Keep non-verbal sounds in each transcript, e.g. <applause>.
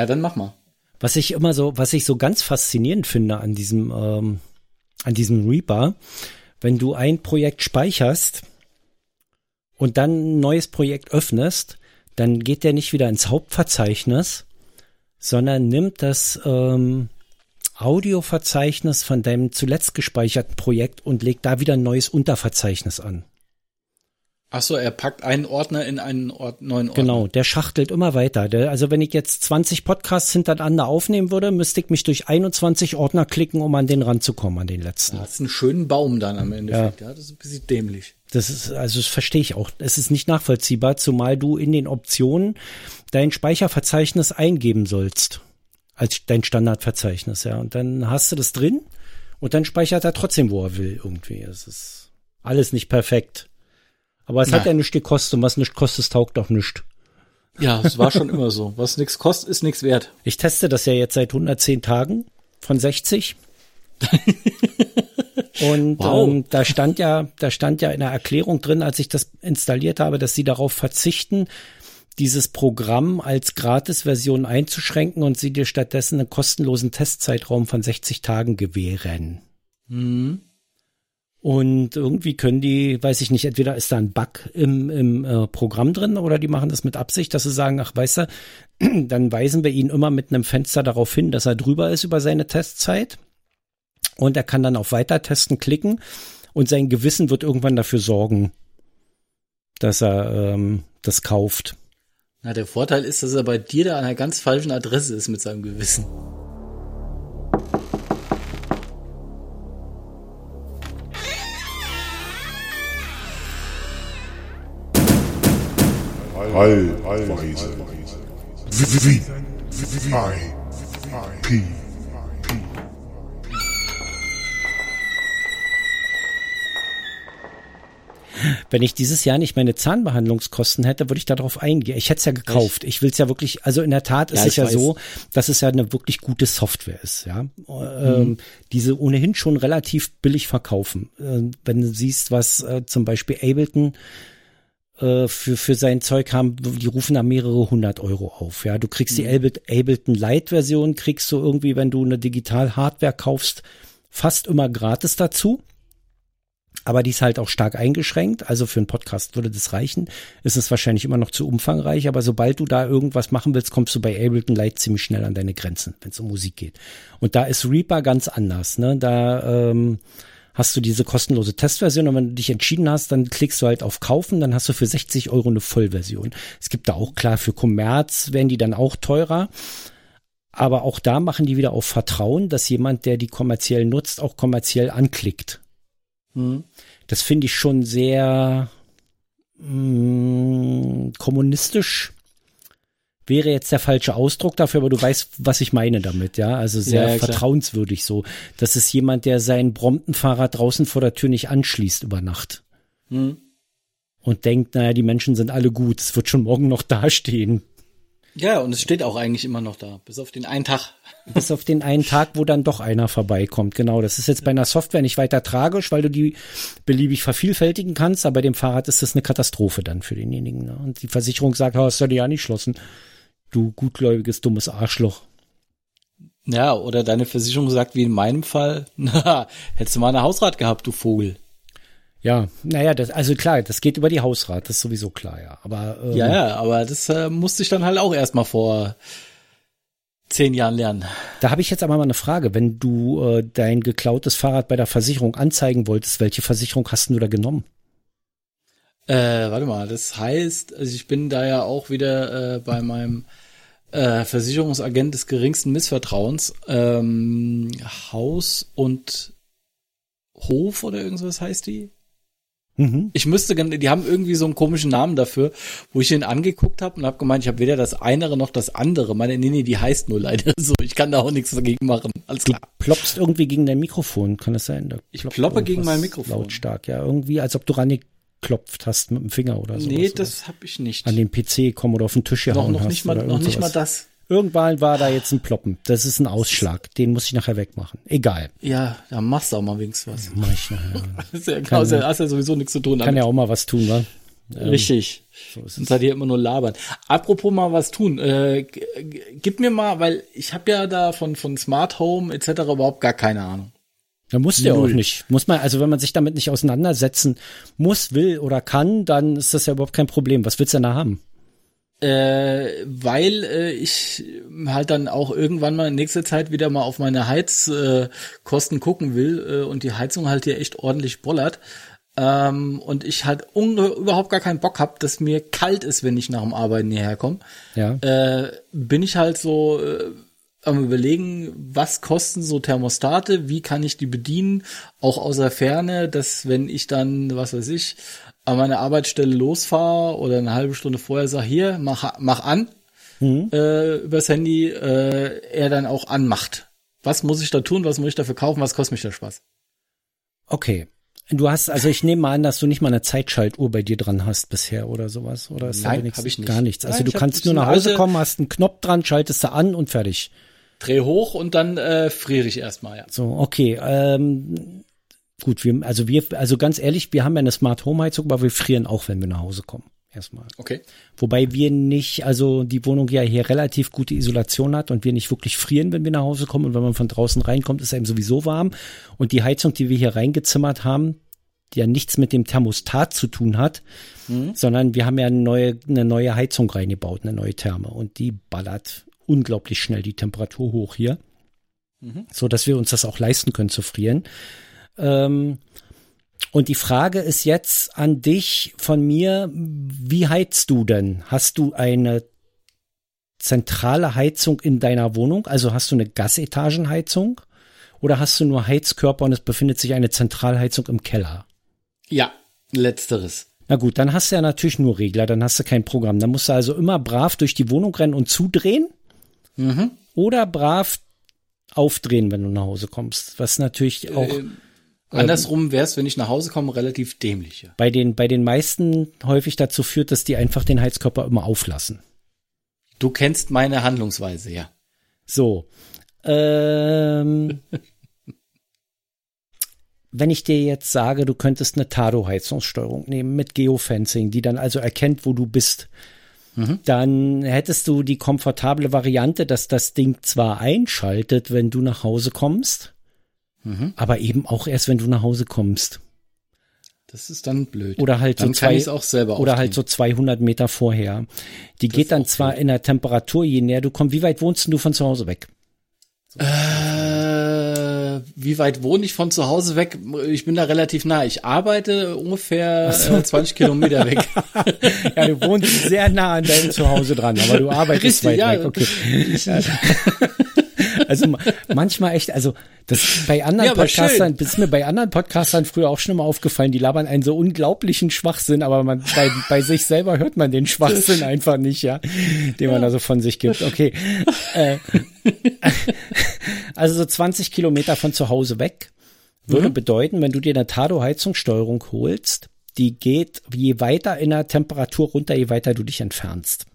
Ja, dann mach mal. Was ich immer so, was ich so ganz faszinierend finde an diesem, ähm, an diesem Reaper, wenn du ein Projekt speicherst und dann ein neues Projekt öffnest, dann geht der nicht wieder ins Hauptverzeichnis, sondern nimmt das ähm, Audioverzeichnis von deinem zuletzt gespeicherten Projekt und legt da wieder ein neues Unterverzeichnis an. Ach so, er packt einen Ordner in einen Ort, neuen Ordner. Genau, der schachtelt immer weiter. Der, also wenn ich jetzt 20 Podcasts hintereinander aufnehmen würde, müsste ich mich durch 21 Ordner klicken, um an den ranzukommen, an den letzten. Das ist ein schönen Baum dann am Endeffekt. Ja. ja, das ist ein bisschen dämlich. Das ist, also das verstehe ich auch. Es ist nicht nachvollziehbar, zumal du in den Optionen dein Speicherverzeichnis eingeben sollst. Als dein Standardverzeichnis, ja. Und dann hast du das drin und dann speichert er trotzdem, wo er will, irgendwie. Es ist alles nicht perfekt. Aber es Na. hat ja nichts gekostet und was nichts kostet, taugt doch nichts. Ja, es war schon immer so. Was nichts kostet, ist nichts wert. Ich teste das ja jetzt seit 110 Tagen von 60. <laughs> und wow. ähm, da stand ja, da stand ja in der Erklärung drin, als ich das installiert habe, dass sie darauf verzichten, dieses Programm als Gratis-Version einzuschränken und sie dir stattdessen einen kostenlosen Testzeitraum von 60 Tagen gewähren. Mhm. Und irgendwie können die, weiß ich nicht, entweder ist da ein Bug im, im äh, Programm drin oder die machen das mit Absicht, dass sie sagen, ach weißt du, <clears throat> dann weisen wir ihn immer mit einem Fenster darauf hin, dass er drüber ist über seine Testzeit. Und er kann dann auf Weitertesten klicken und sein Gewissen wird irgendwann dafür sorgen, dass er ähm, das kauft. Na, der Vorteil ist, dass er bei dir da an einer ganz falschen Adresse ist mit seinem Gewissen. Allweise. V I P Wenn ich dieses Jahr nicht meine Zahnbehandlungskosten hätte, würde ich darauf eingehen. Ich hätte es ja gekauft. Ich will es ja wirklich, also in der Tat ist ja, es ja weiß. so, dass es ja eine wirklich gute Software ist, ja. Mhm. Ähm, diese ohnehin schon relativ billig verkaufen. Äh, wenn du siehst, was äh, zum Beispiel Ableton äh, für, für sein Zeug haben, die rufen da mehrere hundert Euro auf. Ja, du kriegst mhm. die Ableton Lite Version, kriegst du irgendwie, wenn du eine Digital Hardware kaufst, fast immer gratis dazu. Aber die ist halt auch stark eingeschränkt. Also für einen Podcast würde das reichen. Ist es wahrscheinlich immer noch zu umfangreich. Aber sobald du da irgendwas machen willst, kommst du bei Ableton Lite ziemlich schnell an deine Grenzen, wenn es um Musik geht. Und da ist Reaper ganz anders. Ne? Da ähm, hast du diese kostenlose Testversion und wenn du dich entschieden hast, dann klickst du halt auf Kaufen, dann hast du für 60 Euro eine Vollversion. Es gibt da auch klar für Kommerz werden die dann auch teurer. Aber auch da machen die wieder auf Vertrauen, dass jemand, der die kommerziell nutzt, auch kommerziell anklickt. Mhm. Das finde ich schon sehr mh, mm, kommunistisch wäre jetzt der falsche Ausdruck dafür, aber du weißt, was ich meine damit, ja. Also sehr ja, ja, vertrauenswürdig so. Das ist jemand, der sein Bromptonfahrrad draußen vor der Tür nicht anschließt über Nacht. Hm. Und denkt, naja, die Menschen sind alle gut, es wird schon morgen noch <laughs> dastehen. Ja, und es steht auch eigentlich immer noch da, bis auf den einen Tag. <laughs> Bis auf den einen Tag, wo dann doch einer vorbeikommt. Genau, das ist jetzt bei einer Software nicht weiter tragisch, weil du die beliebig vervielfältigen kannst, aber bei dem Fahrrad ist das eine Katastrophe dann für denjenigen. Ne? Und die Versicherung sagt, oh, das soll ja nicht schlossen du gutgläubiges, dummes Arschloch. Ja, oder deine Versicherung sagt, wie in meinem Fall, <laughs> na, hättest du mal eine Hausrat gehabt, du Vogel. Ja, naja, das, also klar, das geht über die Hausrat, das ist sowieso klar, ja. Aber ähm, ja, ja, aber das äh, musste ich dann halt auch erstmal vor zehn Jahren lernen. Da habe ich jetzt aber mal eine Frage. Wenn du äh, dein geklautes Fahrrad bei der Versicherung anzeigen wolltest, welche Versicherung hast du da genommen? Äh, warte mal, das heißt, also ich bin da ja auch wieder äh, bei meinem äh, Versicherungsagent des geringsten Missvertrauens. Ähm, Haus und Hof oder irgendwas heißt die? Mhm. Ich müsste, die haben irgendwie so einen komischen Namen dafür, wo ich ihn angeguckt habe und habe gemeint, ich habe weder das eine noch das andere. Meine, nee, nee, die heißt nur leider <laughs> so. Ich kann da auch nichts dagegen machen. Alles klar. Du ploppst irgendwie gegen dein Mikrofon, kann das sein? ich ploppe gegen mein Mikrofon. Lautstark, ja. Irgendwie, als ob du ran geklopft hast mit dem Finger oder so. Nee, das habe ich nicht. An den PC kommen oder auf den Tisch gehauen noch, noch hast. Nicht mal, noch nicht mal das. Irgendwann war da jetzt ein Ploppen. Das ist ein Ausschlag. Den muss ich nachher wegmachen. Egal. Ja, da machst du auch mal wenigstens was. Mach ich nachher. <laughs> das ist ja, kann, hast ja sowieso nichts zu tun. Damit. Kann ja auch mal was tun, wa? Richtig. So ist Sonst seid ihr immer nur labern. Apropos mal was tun. Äh, gib mir mal, weil ich habe ja da von, von Smart Home etc. überhaupt gar keine Ahnung. Da muss ja auch nicht. Muss man, also wenn man sich damit nicht auseinandersetzen muss, will oder kann, dann ist das ja überhaupt kein Problem. Was willst du denn da haben? Äh, weil äh, ich halt dann auch irgendwann mal in nächster Zeit wieder mal auf meine Heizkosten äh, gucken will äh, und die Heizung halt hier echt ordentlich bollert. Ähm, und ich halt überhaupt gar keinen Bock hab, dass mir kalt ist, wenn ich nach dem Arbeiten hierher komme. Ja. Äh, bin ich halt so äh, am überlegen, was kosten so Thermostate, wie kann ich die bedienen, auch aus der Ferne, dass wenn ich dann, was weiß ich, an meine Arbeitsstelle losfahre oder eine halbe Stunde vorher sage, hier, mach, mach an, mhm. äh, übers Handy, äh, er dann auch anmacht. Was muss ich da tun, was muss ich dafür kaufen, was kostet mich der Spaß? Okay. Du hast, also ich nehme mal an, dass du nicht mal eine Zeitschaltuhr bei dir dran hast bisher oder sowas, oder ist Nein, habe ich nicht. Gar nichts. Also Nein, du kannst nur nach Hause kommen, hast einen Knopf dran, schaltest du an und fertig. Dreh hoch und dann äh, friere ich erstmal, ja. So, okay. Ähm, gut, wir, also wir, also ganz ehrlich, wir haben ja eine Smart Home Heizung, aber wir frieren auch, wenn wir nach Hause kommen. Erstmal. Okay. Wobei wir nicht, also die Wohnung ja hier relativ gute Isolation hat und wir nicht wirklich frieren, wenn wir nach Hause kommen. Und wenn man von draußen reinkommt, ist einem sowieso warm. Und die Heizung, die wir hier reingezimmert haben, die ja nichts mit dem Thermostat zu tun hat, mhm. sondern wir haben ja eine neue, eine neue Heizung reingebaut, eine neue Therme. Und die ballert unglaublich schnell die Temperatur hoch hier, mhm. so dass wir uns das auch leisten können zu frieren. Ähm, und die Frage ist jetzt an dich von mir, wie heizt du denn? Hast du eine zentrale Heizung in deiner Wohnung? Also hast du eine Gasetagenheizung? Oder hast du nur Heizkörper und es befindet sich eine Zentralheizung im Keller? Ja, letzteres. Na gut, dann hast du ja natürlich nur Regler, dann hast du kein Programm. Dann musst du also immer brav durch die Wohnung rennen und zudrehen. Mhm. Oder brav aufdrehen, wenn du nach Hause kommst. Was natürlich auch. Äh, andersrum wäre es, wenn ich nach Hause komme, relativ dämlich. Ja. Bei den, bei den meisten häufig dazu führt, dass die einfach den Heizkörper immer auflassen. Du kennst meine Handlungsweise, ja. So. Ähm, <laughs> wenn ich dir jetzt sage, du könntest eine Tado-Heizungssteuerung nehmen mit Geofencing, die dann also erkennt, wo du bist, Mhm. Dann hättest du die komfortable Variante, dass das Ding zwar einschaltet, wenn du nach Hause kommst, mhm. aber eben auch erst, wenn du nach Hause kommst. Das ist dann blöd. Oder halt dann so zwei, auch selber oder halt so 200 Meter vorher. Die das geht dann zwar blöd. in der Temperatur, je näher du kommst. Wie weit wohnst du von zu Hause weg? So. Äh, wie weit wohne ich von zu Hause weg? Ich bin da relativ nah. Ich arbeite ungefähr so. äh, 20 Kilometer weg. <laughs> ja, du wohnst sehr nah an deinem Zuhause dran, aber du arbeitest Richtig, weit ja. weg. Okay. Also manchmal echt, also das bei anderen ja, Podcastern, das ist mir bei anderen Podcastern früher auch schon mal aufgefallen, die labern einen so unglaublichen Schwachsinn, aber man bei, bei sich selber hört man den Schwachsinn einfach nicht, ja, den man da so von sich gibt. Okay. Äh, also so 20 Kilometer von zu Hause weg würde mhm. bedeuten, wenn du dir eine Tado-Heizungssteuerung holst, die geht je weiter in der Temperatur runter, je weiter du dich entfernst.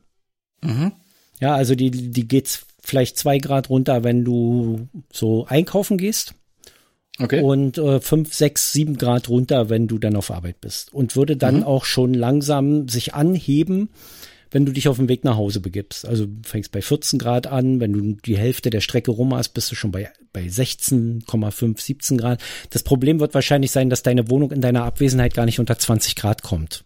Mhm. Ja, also die, die geht vielleicht zwei Grad runter, wenn du so einkaufen gehst. Okay. Und äh, fünf, sechs, sieben Grad runter, wenn du dann auf Arbeit bist. Und würde dann mhm. auch schon langsam sich anheben, wenn du dich auf dem Weg nach Hause begibst. Also fängst bei 14 Grad an, wenn du die Hälfte der Strecke rum hast, bist du schon bei, bei 16,5, 17 Grad. Das Problem wird wahrscheinlich sein, dass deine Wohnung in deiner Abwesenheit gar nicht unter 20 Grad kommt.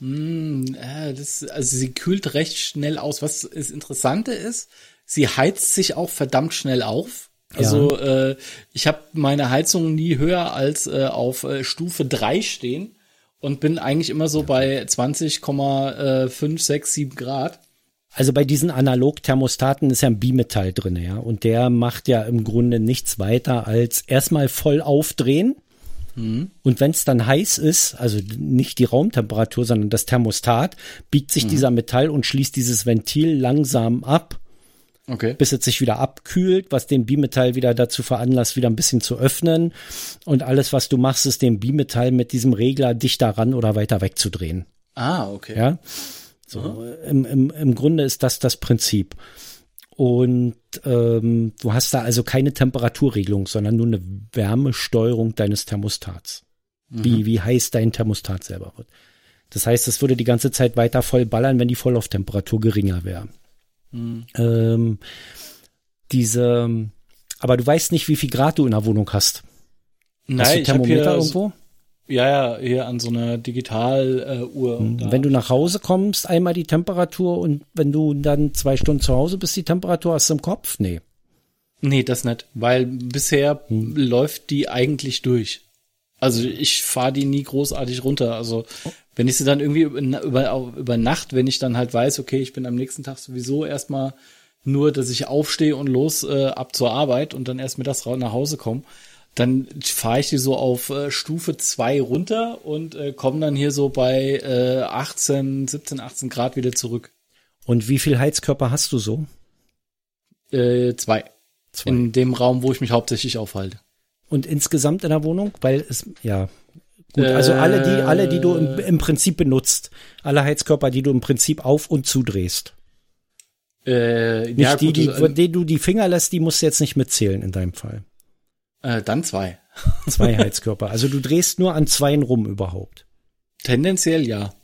Mm, äh, das, also sie kühlt recht schnell aus. Was das Interessante ist, sie heizt sich auch verdammt schnell auf. Also ja. äh, ich habe meine Heizung nie höher als äh, auf äh, Stufe 3 stehen und bin eigentlich immer so bei 20,5, 6, 7 Grad. Also bei diesen Analog-Thermostaten ist ja ein Bimetall drin, ja. Und der macht ja im Grunde nichts weiter als erstmal voll aufdrehen. Mhm. Und wenn es dann heiß ist, also nicht die Raumtemperatur, sondern das Thermostat, biegt sich mhm. dieser Metall und schließt dieses Ventil langsam ab Okay. Bis es sich wieder abkühlt, was den Bimetall wieder dazu veranlasst, wieder ein bisschen zu öffnen. Und alles, was du machst, ist den Bimetall mit diesem Regler dichter ran oder weiter wegzudrehen. Ah, okay. Ja. So, mhm. im, im, im Grunde ist das das Prinzip. Und ähm, du hast da also keine Temperaturregelung, sondern nur eine Wärmesteuerung deines Thermostats. Mhm. Wie, wie heiß dein Thermostat selber wird. Das heißt, es würde die ganze Zeit weiter voll ballern, wenn die Volllauftemperatur geringer wäre. Mhm. Ähm, diese, aber du weißt nicht, wie viel Grad du in der Wohnung hast. Nein, hast du Thermometer irgendwo? Ja, ja, hier an so einer Digitaluhr. Äh, wenn du nach Hause kommst, einmal die Temperatur und wenn du dann zwei Stunden zu Hause bist, die Temperatur hast du im Kopf? Nee. Nee, das nicht, weil bisher hm. läuft die eigentlich durch. Also ich fahre die nie großartig runter. Also wenn ich sie dann irgendwie über, über, über Nacht, wenn ich dann halt weiß, okay, ich bin am nächsten Tag sowieso erstmal nur, dass ich aufstehe und los äh, ab zur Arbeit und dann erst mittags nach Hause komme, dann fahre ich die so auf äh, Stufe 2 runter und äh, komme dann hier so bei äh, 18, 17, 18 Grad wieder zurück. Und wie viel Heizkörper hast du so? Äh, zwei. zwei. In dem Raum, wo ich mich hauptsächlich aufhalte. Und insgesamt in der Wohnung? Weil es, ja. Gut, also alle, die, alle, die du im, im Prinzip benutzt, alle Heizkörper, die du im Prinzip auf- und zudrehst. Äh, nicht ja, die, die, also, denen du die Finger lässt, die musst du jetzt nicht mitzählen in deinem Fall. Äh, dann zwei. zwei <laughs> Heizkörper. Also du drehst nur an zweien rum überhaupt. Tendenziell ja.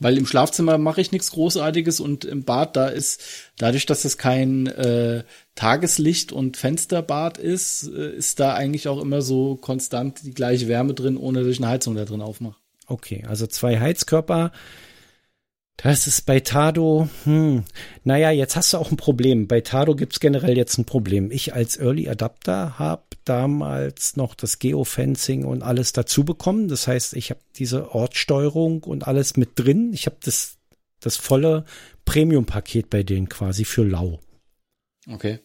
Weil im Schlafzimmer mache ich nichts Großartiges und im Bad, da ist, dadurch, dass es kein äh, Tageslicht und Fensterbad ist, äh, ist da eigentlich auch immer so konstant die gleiche Wärme drin, ohne dass ich eine Heizung da drin aufmache. Okay, also zwei Heizkörper. Das ist bei Tado, hm, naja, jetzt hast du auch ein Problem. Bei Tado gibt's generell jetzt ein Problem. Ich als Early Adapter habe damals noch das Geofencing und alles dazu bekommen. Das heißt, ich habe diese Ortssteuerung und alles mit drin. Ich habe das, das volle Premium-Paket bei denen quasi für lau. Okay.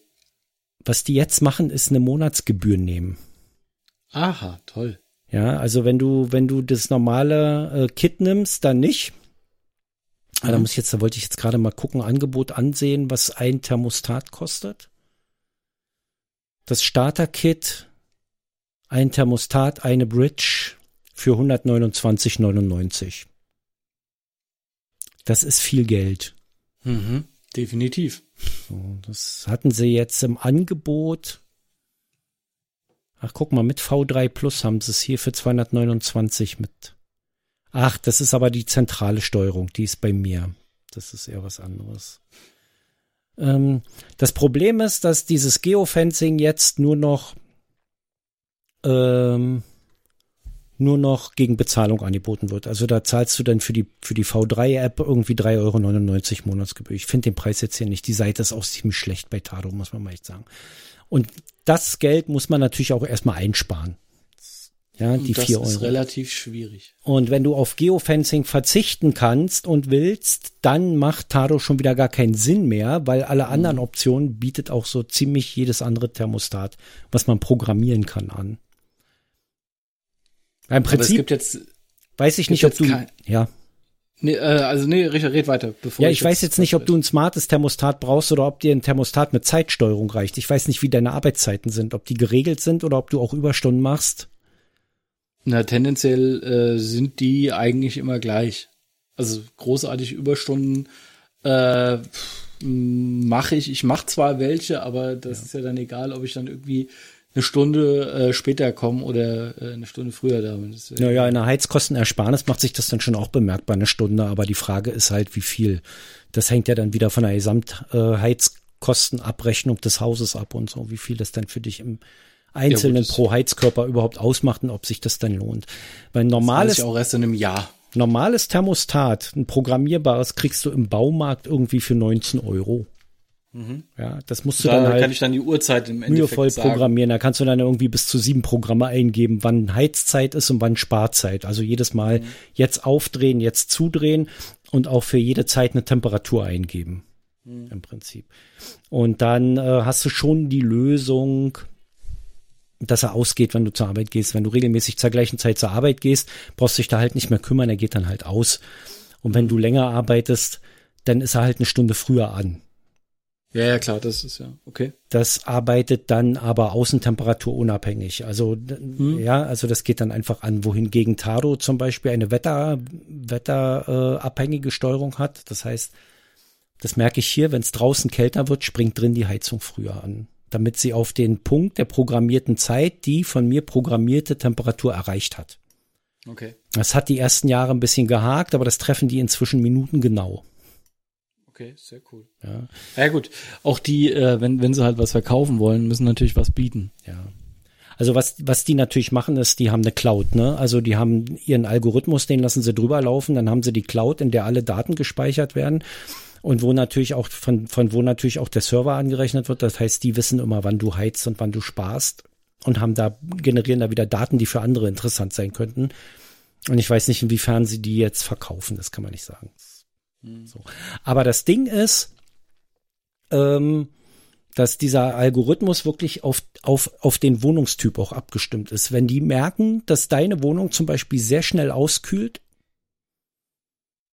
Was die jetzt machen, ist eine Monatsgebühr nehmen. Aha, toll. Ja, also wenn du, wenn du das normale äh, Kit nimmst, dann nicht Ah, da muss ich jetzt, da wollte ich jetzt gerade mal gucken, Angebot ansehen, was ein Thermostat kostet. Das Starter-Kit, ein Thermostat, eine Bridge für 129,99. Das ist viel Geld. Mhm, definitiv. So, das hatten sie jetzt im Angebot. Ach, guck mal, mit V3 Plus haben sie es hier für 229 mit Ach, das ist aber die zentrale Steuerung, die ist bei mir. Das ist eher was anderes. Ähm, das Problem ist, dass dieses Geofencing jetzt nur noch ähm, nur noch gegen Bezahlung angeboten wird. Also da zahlst du dann für die, für die V3-App irgendwie 3,99 Euro Monatsgebühr. Ich finde den Preis jetzt hier nicht. Die Seite ist auch ziemlich schlecht bei Tado, muss man mal echt sagen. Und das Geld muss man natürlich auch erstmal einsparen. Ja, die das vier Euro. Das ist relativ schwierig. Und wenn du auf Geofencing verzichten kannst und willst, dann macht Tado schon wieder gar keinen Sinn mehr, weil alle anderen mhm. Optionen bietet auch so ziemlich jedes andere Thermostat, was man programmieren kann, an. Im Prinzip jetzt, weiß ich nicht, ob du, ja. Nee, äh, also nee, Richard, red weiter. Bevor ja, ich, ich weiß jetzt nicht, ob du ein smartes Thermostat brauchst oder ob dir ein Thermostat mit Zeitsteuerung reicht. Ich weiß nicht, wie deine Arbeitszeiten sind, ob die geregelt sind oder ob du auch Überstunden machst. Na, tendenziell äh, sind die eigentlich immer gleich. Also großartig Überstunden äh, mache ich. Ich mache zwar welche, aber das ja. ist ja dann egal, ob ich dann irgendwie eine Stunde äh, später komme oder äh, eine Stunde früher da bin. Ja naja, in der Heizkostenersparnis macht sich das dann schon auch bemerkbar, eine Stunde, aber die Frage ist halt, wie viel. Das hängt ja dann wieder von der Gesamtheizkostenabrechnung äh, des Hauses ab und so, wie viel das dann für dich im Einzelnen ja, pro Heizkörper überhaupt ausmacht und ob sich das dann lohnt. Weil normales. Das auch erst in einem Jahr. Normales Thermostat, ein programmierbares, kriegst du im Baumarkt irgendwie für 19 Euro. Mhm. Ja, das musst du da dann halt kann ich dann die Uhrzeit im Endeffekt mühevoll sagen. programmieren. Da kannst du dann irgendwie bis zu sieben Programme eingeben, wann Heizzeit ist und wann Sparzeit. Also jedes Mal mhm. jetzt aufdrehen, jetzt zudrehen und auch für jede Zeit eine Temperatur eingeben. Mhm. Im Prinzip. Und dann äh, hast du schon die Lösung, dass er ausgeht, wenn du zur Arbeit gehst. Wenn du regelmäßig zur gleichen Zeit zur Arbeit gehst, brauchst du dich da halt nicht mehr kümmern, er geht dann halt aus. Und wenn du länger arbeitest, dann ist er halt eine Stunde früher an. Ja, ja, klar, das ist ja okay. Das arbeitet dann aber Außentemperatur unabhängig. Also, hm. ja, also das geht dann einfach an, wohingegen Taro zum Beispiel eine Wetter, wetterabhängige äh, Steuerung hat. Das heißt, das merke ich hier, wenn es draußen kälter wird, springt drin die Heizung früher an damit sie auf den Punkt der programmierten Zeit die von mir programmierte Temperatur erreicht hat. Okay. Das hat die ersten Jahre ein bisschen gehakt, aber das treffen die inzwischen Minuten genau. Okay, sehr cool. Ja, Ja gut, auch die, äh, wenn, wenn sie halt was verkaufen wollen, müssen natürlich was bieten. ja. Also was, was die natürlich machen, ist, die haben eine Cloud, ne? Also die haben ihren Algorithmus, den lassen sie drüber laufen, dann haben sie die Cloud, in der alle Daten gespeichert werden und wo natürlich auch, von, von wo natürlich auch der Server angerechnet wird. Das heißt, die wissen immer, wann du heizt und wann du sparst und haben da, generieren da wieder Daten, die für andere interessant sein könnten. Und ich weiß nicht, inwiefern sie die jetzt verkaufen, das kann man nicht sagen. So. Aber das Ding ist, ähm, dass dieser Algorithmus wirklich auf, auf, auf den Wohnungstyp auch abgestimmt ist. Wenn die merken, dass deine Wohnung zum Beispiel sehr schnell auskühlt,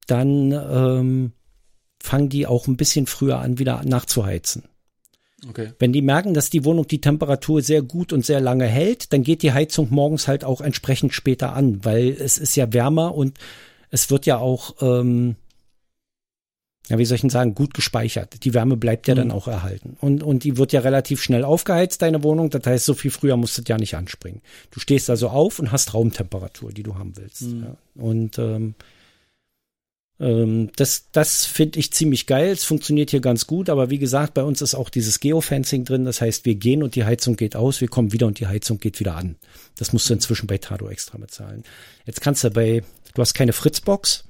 dann ähm, fangen die auch ein bisschen früher an, wieder nachzuheizen. Okay. Wenn die merken, dass die Wohnung die Temperatur sehr gut und sehr lange hält, dann geht die Heizung morgens halt auch entsprechend später an, weil es ist ja wärmer und es wird ja auch, ähm, ja, wie soll ich denn sagen, gut gespeichert. Die Wärme bleibt ja Mhm. dann auch erhalten. Und, und die wird ja relativ schnell aufgeheizt, deine Wohnung. Das heißt, so viel früher musst du ja nicht anspringen. Du stehst also auf und hast Raumtemperatur, die du haben willst. Mhm. Ja. Und ähm, das, das finde ich ziemlich geil. Es funktioniert hier ganz gut, aber wie gesagt, bei uns ist auch dieses Geofencing drin. Das heißt, wir gehen und die Heizung geht aus, wir kommen wieder und die Heizung geht wieder an. Das musst du inzwischen bei Tado extra bezahlen. Jetzt kannst du bei, du hast keine Fritzbox.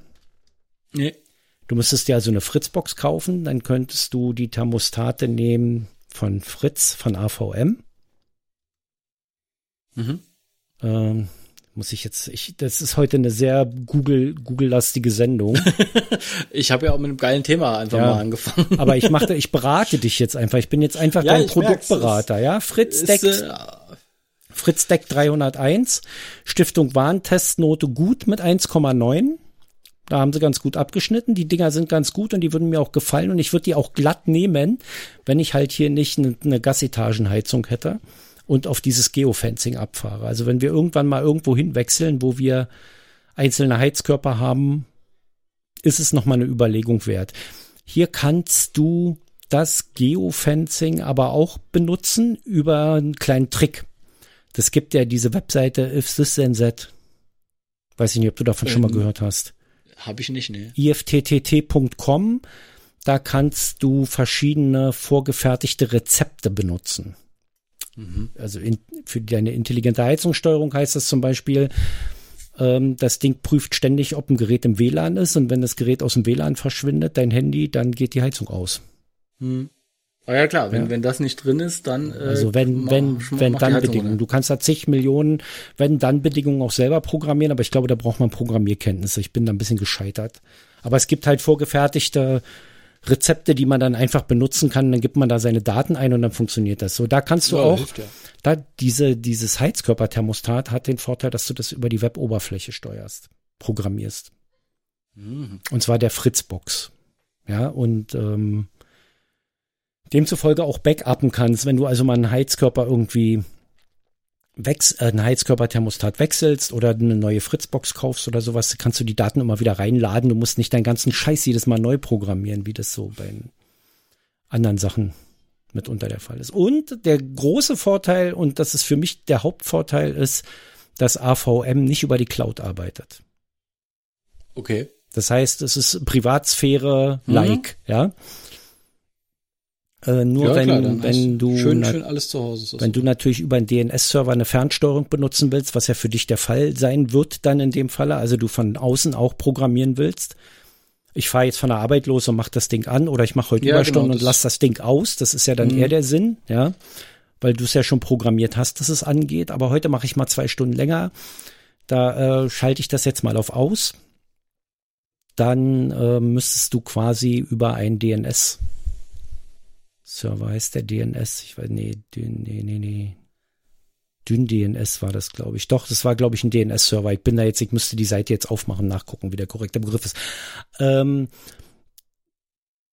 Nee. Du müsstest dir also eine Fritzbox kaufen, dann könntest du die Thermostate nehmen von Fritz, von AVM. Mhm. Ähm, muss ich jetzt, ich, das ist heute eine sehr Google, Google-lastige Sendung. <laughs> Ich habe ja auch mit einem geilen Thema einfach Ja. mal angefangen. Aber ich mache, ich berate dich jetzt einfach. Ich bin jetzt einfach Ja, dein ich merk's. Produktberater, ja? Fritz Deck, Ist, äh, Fritz Deck 301, Stiftung Warentestnote gut mit 1,9. Da haben sie ganz gut abgeschnitten. Die Dinger sind ganz gut und die würden mir auch gefallen und ich würde die auch glatt nehmen, wenn ich halt hier nicht eine, eine Gasetagenheizung hätte und auf dieses Geofencing abfahre. Also wenn wir irgendwann mal irgendwo hinwechseln, wo wir einzelne Heizkörper haben, ist es nochmal eine Überlegung wert. Hier kannst du das Geofencing aber auch benutzen über einen kleinen Trick. Das gibt ja diese Webseite If This Then That. Weiß ich nicht, ob du davon schon mal Ähm, gehört hast. Habe ich nicht, nee. ifttt.com. Da kannst du verschiedene vorgefertigte Rezepte benutzen. Also in, für deine intelligente Heizungssteuerung heißt das zum Beispiel, ähm, das Ding prüft ständig, ob ein Gerät im WLAN ist und wenn das Gerät aus dem WLAN verschwindet, dein Handy, dann geht die Heizung aus. Hm. Aber ja klar, wenn, Ja. wenn das nicht drin ist, dann äh, Also wenn, mach- wenn, mach wenn dann Bedingungen. Du kannst da zig Millionen, wenn dann Bedingungen auch selber programmieren, aber ich glaube, da braucht man Programmierkenntnisse. Ich bin da ein bisschen gescheitert. Aber es gibt halt vorgefertigte Rezepte, die man dann einfach benutzen kann. Dann gibt man da seine Daten ein und dann funktioniert das. So, da kannst du Ja, auch, hilft ja. da diese, dieses Heizkörperthermostat hat den Vorteil, dass du das über die Weboberfläche steuerst, programmierst. Mhm. Und zwar der Fritzbox. Ja, und ähm, demzufolge auch backuppen kannst, wenn du also mal einen Heizkörper irgendwie wechs äh, einen Heizkörperthermostat wechselst oder eine neue Fritzbox kaufst oder sowas, kannst du die Daten immer wieder reinladen. Du musst nicht deinen ganzen Scheiß jedes Mal neu programmieren, wie das so bei anderen Sachen mitunter der Fall ist. Und der große Vorteil, und das ist für mich der Hauptvorteil, ist, dass AVM nicht über die Cloud arbeitet. Okay. Das heißt, es ist Privatsphäre-like, ja. Äh, nur ja, wenn, klar, wenn du schön, schön alles zu Hause. wenn du natürlich über einen DNS-Server eine Fernsteuerung benutzen willst, was ja für dich der Fall sein wird dann in dem Falle, also du von außen auch programmieren willst. Ich fahre jetzt von der Arbeit los und mache das Ding an oder ich mache heute Ja, Überstunden genau, und lass das Ding aus. Das ist ja dann Mhm. eher der Sinn, ja, weil du es ja schon programmiert hast, dass es angeht. Aber heute mache ich mal zwei Stunden länger. Da äh, schalte ich das jetzt mal auf aus. Dann äh, müsstest du quasi über ein DNS Server heißt der DNS. Ich weiß, nee, nee, nee, nee. Dyn DNS war das, glaube ich. Doch, das war, glaube ich, ein DNS-Server. Ich bin da jetzt, ich müsste die Seite jetzt aufmachen, nachgucken, wie der korrekte Begriff ist. Ähm,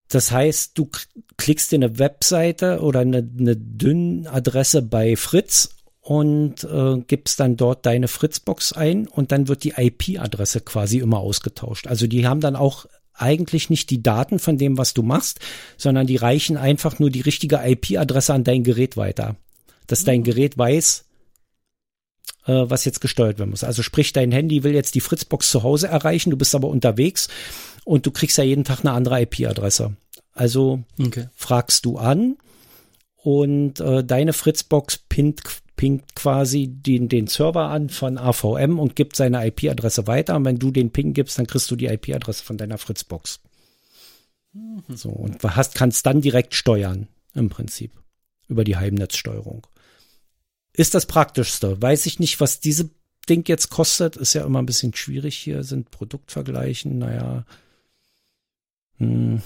das heißt, du klickst dir eine Webseite oder eine, eine Dyn-Adresse bei Fritz und äh, gibst dann dort deine Fritzbox ein und dann wird die IP-Adresse quasi immer ausgetauscht. Also die haben dann auch eigentlich nicht die Daten von dem, was du machst, sondern die reichen einfach nur die richtige IP-Adresse an dein Gerät weiter. Dass dein Gerät weiß, äh, was jetzt gesteuert werden muss. Also sprich, dein Handy will jetzt die Fritzbox zu Hause erreichen, du bist aber unterwegs und du kriegst ja jeden Tag eine andere IP-Adresse. Also okay. fragst du an und äh, deine Fritzbox pinnt, pingt quasi den, den Server an von AVM und gibt seine IP-Adresse weiter. Und wenn du den Ping gibst, dann kriegst du die IP-Adresse von deiner Fritzbox. Mhm. So, und hast, kannst dann direkt steuern, im Prinzip, über die Heimnetzsteuerung. Ist das praktischste. Weiß ich nicht, was diese Ding jetzt kostet. Ist ja immer ein bisschen schwierig hier, sind Produktvergleichen, naja. Hm.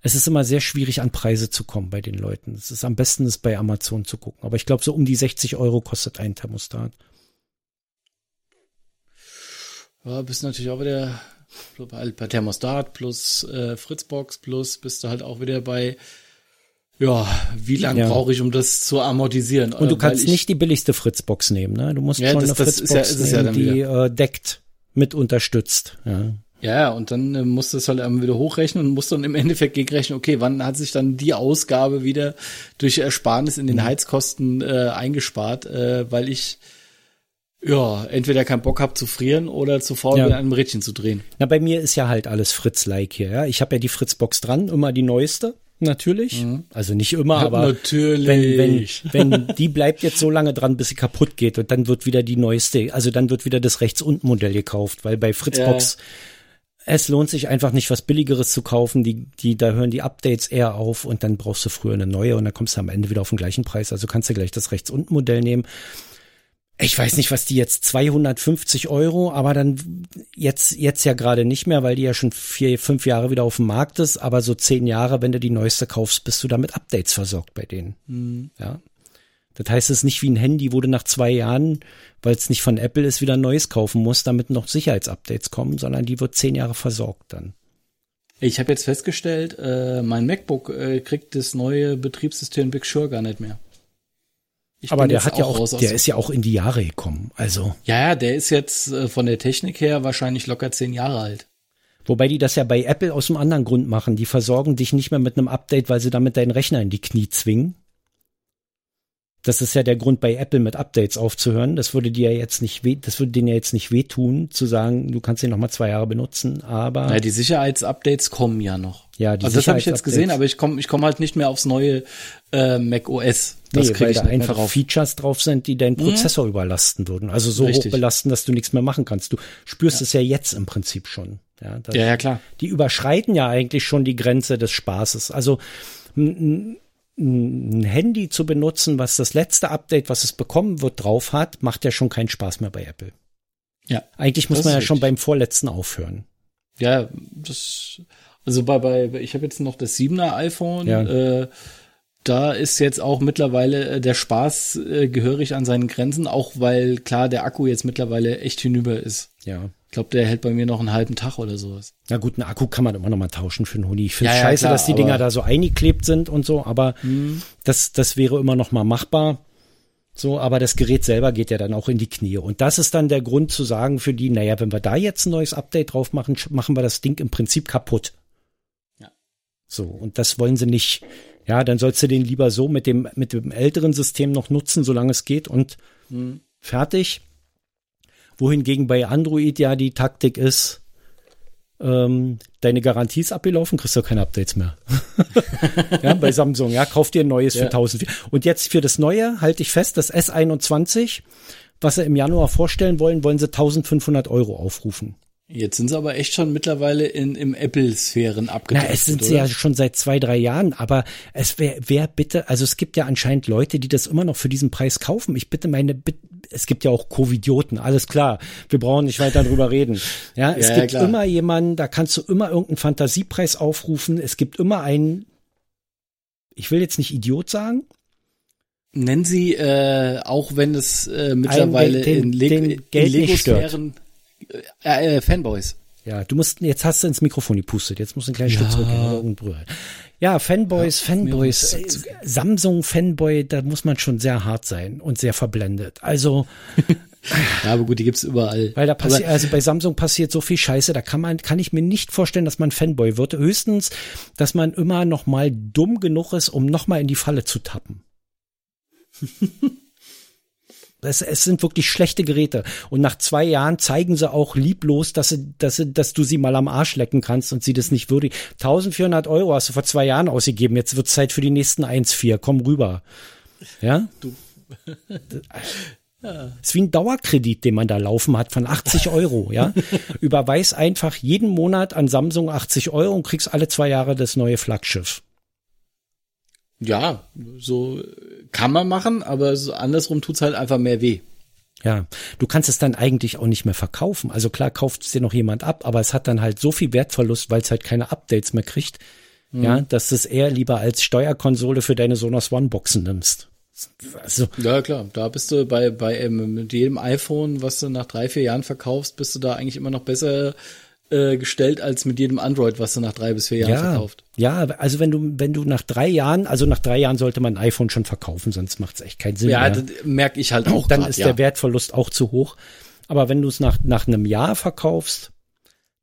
Es ist immer sehr schwierig, an Preise zu kommen bei den Leuten. Es ist am besten, es bei Amazon zu gucken. Aber ich glaube, so um die 60 Euro kostet ein Thermostat. Ja, bist natürlich auch wieder bei Thermostat plus äh, Fritzbox plus bist du halt auch wieder bei ja, wie lange ja. brauche ich, um das zu amortisieren? Und du äh, kannst nicht die billigste Fritzbox nehmen, ne? Du musst ja, schon das, eine das Fritzbox ja, nehmen, die äh, deckt, mit unterstützt. Ja. Ja, und dann äh, musst du es halt wieder hochrechnen und musst dann im Endeffekt gegenrechnen, okay, wann hat sich dann die Ausgabe wieder durch Ersparnis in den mhm. Heizkosten äh, eingespart, äh, weil ich ja, entweder keinen Bock hab zu frieren oder zu faul ja. bin, einem Rädchen zu drehen. Na, bei mir ist ja halt alles Fritz-like hier, ja. Ich habe ja die Fritzbox dran, immer die neueste natürlich. Mhm. Also nicht immer, aber natürlich. Wenn, wenn, <laughs> wenn die bleibt jetzt so lange dran, bis sie kaputt geht und dann wird wieder die neueste, also dann wird wieder das rechts unten Modell gekauft, weil bei Fritzbox ja. Es lohnt sich einfach nicht was billigeres zu kaufen, die die da hören die Updates eher auf und dann brauchst du früher eine neue und dann kommst du am Ende wieder auf den gleichen Preis, also kannst du gleich das rechts unten Modell nehmen ich weiß nicht, was die jetzt 250 Euro, aber dann jetzt jetzt ja gerade nicht mehr, weil die ja schon vier, fünf Jahre wieder auf dem Markt ist. Aber so zehn Jahre, wenn du die neueste kaufst, bist du damit Updates versorgt bei denen. Mhm. Ja. Das heißt, es ist nicht wie ein Handy, wo du nach zwei Jahren, weil es nicht von Apple ist, wieder ein neues kaufen musst, damit noch Sicherheitsupdates kommen, sondern die wird zehn Jahre versorgt dann. Ich habe jetzt festgestellt, äh, mein MacBook äh, kriegt das neue Betriebssystem Big Sur gar nicht mehr. Ich aber der hat ja auch, der ist ja auch in die Jahre gekommen. Also. Ja, ja, der ist jetzt äh, von der Technik her wahrscheinlich locker zehn Jahre alt. Wobei die das ja bei Apple aus einem anderen Grund machen. Die versorgen dich nicht mehr mit einem Update, weil sie damit deinen Rechner in die Knie zwingen, das ist ja der Grund bei Apple mit Updates aufzuhören. Das würde dir ja jetzt nicht weh, das würde denen ja jetzt nicht wehtun, zu sagen, du kannst den noch mal zwei Jahre benutzen, aber. Ja, die Sicherheitsupdates kommen ja noch. Ja, die also das habe ich jetzt gesehen, aber ich komme ich komm halt nicht mehr aufs neue äh, Mac OS. Das nee, weil da einfach drauf. Features drauf sind, die deinen mhm. Prozessor mhm. überlasten würden. Also so Richtig. hoch belasten, dass du nichts mehr machen kannst. Du spürst ja. es ja jetzt im Prinzip schon. Ja, ja, ja, klar. Die überschreiten ja eigentlich schon die Grenze des Spaßes. Also ein Handy zu benutzen, was das letzte Update, was es bekommen wird, drauf hat, macht ja schon keinen Spaß mehr bei Apple. Ja. Eigentlich muss man ja richtig. schon beim vorletzten aufhören. Ja, das, also bei, bei, ich habe jetzt noch das 7er iPhone, ja. äh, da ist jetzt auch mittlerweile äh, der Spaß äh, gehörig an seinen Grenzen, auch weil klar der Akku jetzt mittlerweile echt hinüber ist. Ja. Ich glaube, der hält bei mir noch einen halben Tag oder sowas. Na gut, einen Akku kann man immer noch mal tauschen für einen Huni. Ich finde ja, ja, scheiße, klar, dass die Dinger da so eingeklebt sind und so, aber mhm. das, das wäre immer noch mal machbar. So, aber das Gerät selber geht ja dann auch in die Knie. Und das ist dann der Grund zu sagen für die, naja, wenn wir da jetzt ein neues Update drauf machen, machen wir das Ding im Prinzip kaputt. Ja. So, und das wollen sie nicht. Ja, dann sollst du den lieber so mit dem, mit dem älteren System noch nutzen, solange es geht und mhm. fertig wohingegen bei Android ja die Taktik ist, ähm, deine Garantie ist abgelaufen, kriegst du keine Updates mehr. <laughs> ja, bei Samsung, ja, kauf dir ein neues ja. für 1000. Und jetzt für das neue halte ich fest, das S21, was sie im Januar vorstellen wollen, wollen sie 1500 Euro aufrufen. Jetzt sind sie aber echt schon mittlerweile in, im Apple-Sphären abgedeckt. Na, es sind sie ja schon seit zwei, drei Jahren, aber es wäre wer bitte, also es gibt ja anscheinend Leute, die das immer noch für diesen Preis kaufen. Ich bitte meine, es gibt ja auch Covidioten, alles klar. Wir brauchen nicht weiter drüber reden. Ja, <laughs> es ja, gibt ja, immer jemanden, da kannst du immer irgendeinen Fantasiepreis aufrufen. Es gibt immer einen, ich will jetzt nicht Idiot sagen, Nennen Sie, äh, auch wenn es äh, mittlerweile den, in, Le in Lego-Sphären äh, äh, Fanboys. Ja, du musst, jetzt hast du ins Mikrofon gepustet, jetzt musst du ein kleines ja. Stück zurückgehen. Ja, Fanboys, ja, Fanboys, äh, Samsung Fanboy, da muss man schon sehr hart sein und sehr verblendet. Also. <laughs> ja, aber gut, die gibt's überall. Weil da passiert, also bei Samsung passiert so viel Scheiße, da kann man, kann ich mir nicht vorstellen, dass man Fanboy wird. Höchstens, dass man immer noch mal dumm genug ist, um noch mal in die Falle zu tappen. <laughs> Es, es sind wirklich schlechte Geräte. Und nach zwei Jahren zeigen sie auch lieblos, dass, sie, dass, sie, dass du sie mal am Arsch lecken kannst und sie das nicht würdig. 1400 Euro hast du vor zwei Jahren ausgegeben. Jetzt wird Zeit für die nächsten 1,4. Komm rüber. Ja? Du. <laughs> Ja. Ist wie ein Dauerkredit, den man da laufen hat von 80 Euro, ja. <laughs> Überweis einfach jeden Monat an Samsung 80 Euro und kriegst alle zwei Jahre das neue Flaggschiff. Ja, so kann man machen, aber so andersrum tut's halt einfach mehr weh. Ja, du kannst es dann eigentlich auch nicht mehr verkaufen. Also klar kauft es dir noch jemand ab, aber es hat dann halt so viel Wertverlust, weil es halt keine Updates mehr kriegt, mhm. ja, dass du es eher lieber als Steuerkonsole für deine Sonos One Boxen nimmst. Also, ja, klar, da bist du bei, bei ähm, mit jedem iPhone, was du nach drei, vier Jahren verkaufst, bist du da eigentlich immer noch besser äh, gestellt als mit jedem Android, was du nach drei bis vier Jahren ja, verkauft. Ja, also wenn du, wenn du nach drei Jahren, also nach drei Jahren sollte man ein iPhone schon verkaufen, sonst macht es echt keinen Sinn. Ja, mehr. das merke ich halt auch. Dann grad, ist ja. der Wertverlust auch zu hoch. Aber wenn du es nach, nach einem Jahr verkaufst,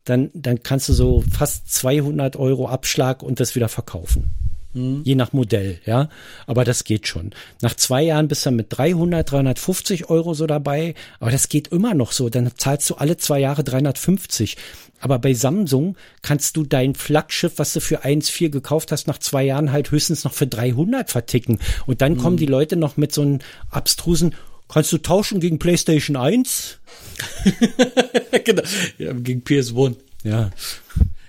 dann, dann kannst du so fast 200 Euro Abschlag und das wieder verkaufen. Hm. Je nach Modell, ja. Aber das geht schon. Nach zwei Jahren bist du mit 300, 350 Euro so dabei. Aber das geht immer noch so. Dann zahlst du alle zwei Jahre 350. Aber bei Samsung kannst du dein Flaggschiff, was du für 1,4 gekauft hast, nach zwei Jahren halt höchstens noch für 300 verticken. Und dann mhm. kommen die Leute noch mit so einem abstrusen, kannst du tauschen gegen PlayStation 1? <laughs> genau. Ja, gegen PS1. Ja.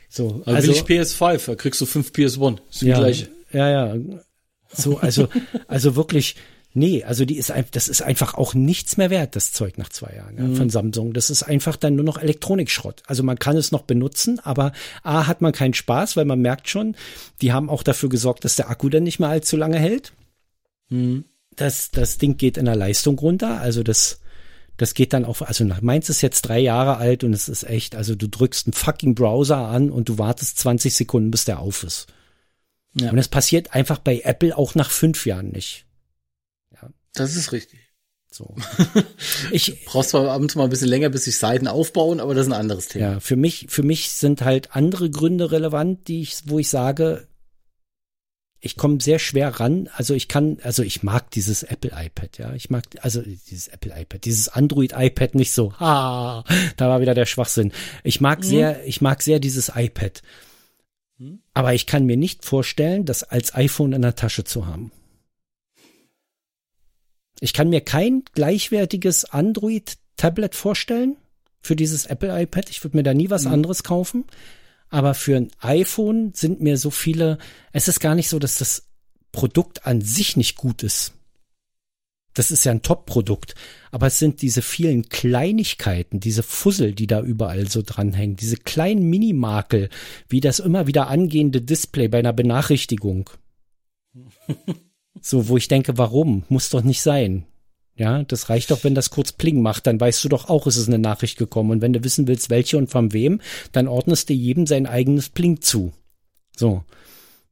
So, also, also will ich PS5, da kriegst du fünf PS1. Ist ja, gleich. Ja, ja. So, also, <laughs> also wirklich, Nee, also die ist einfach, das ist einfach auch nichts mehr wert, das Zeug nach zwei Jahren ja, mhm. von Samsung. Das ist einfach dann nur noch Elektronikschrott. Also man kann es noch benutzen, aber A hat man keinen Spaß, weil man merkt schon, die haben auch dafür gesorgt, dass der Akku dann nicht mehr allzu lange hält. Mhm. Das, das Ding geht in der Leistung runter, also das, das geht dann auch, also meins ist jetzt drei Jahre alt und es ist echt, also du drückst einen fucking Browser an und du wartest 20 Sekunden, bis der auf ist. Ja. Und es passiert einfach bei Apple auch nach fünf Jahren nicht. Das ist richtig. So. <laughs> Ich brauchst zwar abends mal ein bisschen länger, bis sich Seiten aufbauen, aber das ist ein anderes Thema. Ja, für mich, für mich sind halt andere Gründe relevant, die ich, wo ich sage, ich komme sehr schwer ran. Also ich kann, also ich mag dieses Apple iPad, ja. Ich mag, also dieses Apple iPad, dieses Android iPad nicht so. Ha, da war wieder der Schwachsinn. Ich mag mhm. sehr, ich mag sehr dieses iPad. Aber ich kann mir nicht vorstellen, das als iPhone in der Tasche zu haben. Ich kann mir kein gleichwertiges Android-Tablet vorstellen für dieses Apple iPad. Ich würde mir da nie was mhm. anderes kaufen. Aber für ein iPhone sind mir so viele, es ist gar nicht so, dass das Produkt an sich nicht gut ist. Das ist ja ein Top-Produkt. Aber es sind diese vielen Kleinigkeiten, diese Fussel, die da überall so dranhängen, diese kleinen Minimakel, wie das immer wieder angehende Display bei einer Benachrichtigung. So, wo ich denke, warum? Muss doch nicht sein. Ja, das reicht doch, wenn das kurz Pling macht, dann weißt du doch auch, es ist eine Nachricht gekommen. Und wenn du wissen willst, welche und von wem, dann ordnest du jedem sein eigenes Pling zu. So.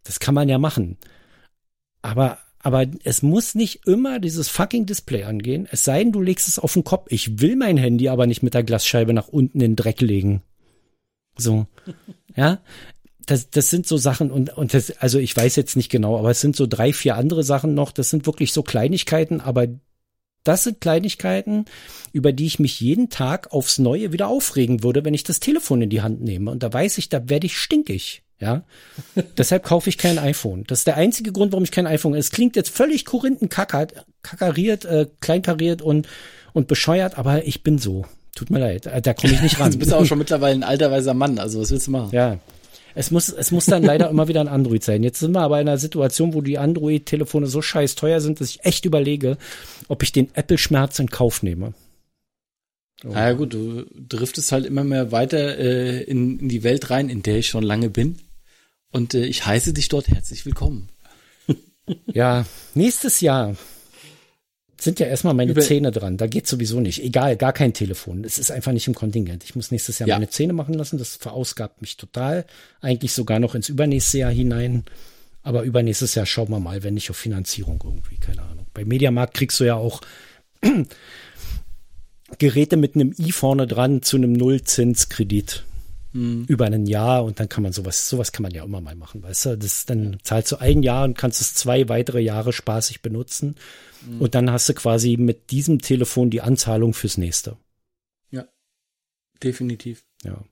Das kann man ja machen. Aber, aber es muss nicht immer dieses fucking Display angehen. Es sei denn, du legst es auf den Kopf. Ich will mein Handy aber nicht mit der Glasscheibe nach unten in den Dreck legen. So. <laughs> Ja, das, das sind so Sachen und, und das, also ich weiß jetzt nicht genau, aber es sind so drei, vier andere Sachen noch. Das sind wirklich so Kleinigkeiten, aber das sind Kleinigkeiten, über die ich mich jeden Tag aufs Neue wieder aufregen würde, wenn ich das Telefon in die Hand nehme. Und da weiß ich, da werde ich stinkig. Ja, <laughs> deshalb kaufe ich kein iPhone. Das ist der einzige Grund, warum ich kein iPhone. Es klingt jetzt völlig korinthenkackert, kackeriert, äh, kleinkariert und und bescheuert, aber ich bin so. Tut mir leid, da komme ich nicht <laughs> ran. du bist auch schon <laughs> mittlerweile ein alter weiser Mann, also was willst du machen? Ja, es muss, es muss dann leider immer wieder ein Android sein. Jetzt sind wir aber in einer Situation, wo die Android-Telefone so scheiß teuer sind, dass ich echt überlege, ob ich den Apple-Schmerz in Kauf nehme. So. Na ja, gut, du driftest halt immer mehr weiter äh, in, in die Welt rein, in der ich schon lange bin. Und äh, ich heiße dich dort herzlich willkommen. <laughs> ja, nächstes Jahr sind ja erstmal meine Über Zähne dran. Da geht sowieso nicht. Egal, gar kein Telefon. Es ist einfach nicht im Kontingent. Ich muss nächstes Jahr ja. meine Zähne machen lassen. Das verausgabt mich total. Eigentlich sogar noch ins übernächste Jahr hinein. Aber übernächstes Jahr schauen wir mal, wenn nicht auf Finanzierung irgendwie, keine Ahnung. Bei Mediamarkt kriegst du ja auch Geräte mit einem i vorne dran zu einem Nullzinskredit. mhm. über ein Jahr und dann kann man sowas, sowas kann man ja immer mal machen, weißt du? Das, dann zahlst du ein Jahr und kannst es zwei weitere Jahre spaßig benutzen. Mhm. Und dann hast du quasi mit diesem Telefon die Anzahlung fürs nächste. Ja, definitiv. Ja.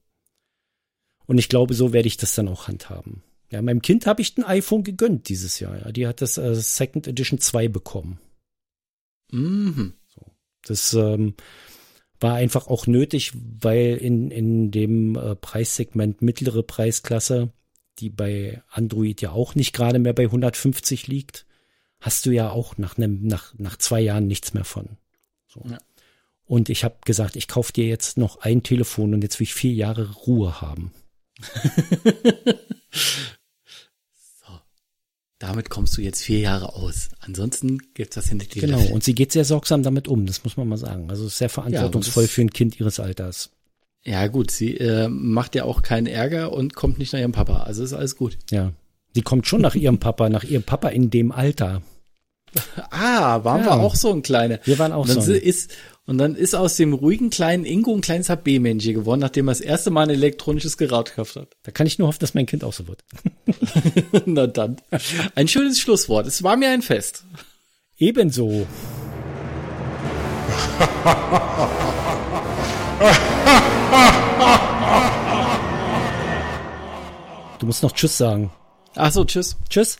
Und ich glaube, so werde ich das dann auch handhaben. Ja, meinem Kind habe ich ein iPhone gegönnt dieses Jahr. Ja. Die hat das äh, Second Edition 2 bekommen. Mhm. So. Das ähm, war einfach auch nötig, weil in, in dem äh, Preissegment mittlere Preisklasse, die bei Android ja auch nicht gerade mehr bei 150 liegt, hast du ja auch nach einem, nach, nach zwei Jahren nichts mehr von. So. Ja. Und ich habe gesagt, ich kaufe dir jetzt noch ein Telefon und jetzt will ich vier Jahre Ruhe haben. <laughs> damit kommst du jetzt vier Jahre aus. Ansonsten gibt das hinter dir. Genau, und sie geht sehr sorgsam damit um, das muss man mal sagen. Also sehr verantwortungsvoll ja, für ein Kind ihres Alters. Ja, gut, sie äh, macht ja auch keinen Ärger und kommt nicht nach ihrem Papa. Also ist alles gut. Ja. Sie kommt schon nach ihrem Papa, nach ihrem Papa in dem Alter. <laughs> Ah, waren ja. wir auch so ein kleiner. Wir waren auch so. Ein. Ist, und dann ist aus dem ruhigen kleinen Ingo ein kleines HB-Männchen geworden, nachdem er das erste Mal ein elektronisches Gerät gekauft hat. Da kann ich nur hoffen, dass mein Kind auch so wird. <laughs> Na dann. Ein schönes Schlusswort. Es war mir ein Fest. Ebenso. Du musst noch Tschüss sagen. Ach so, Tschüss. Tschüss.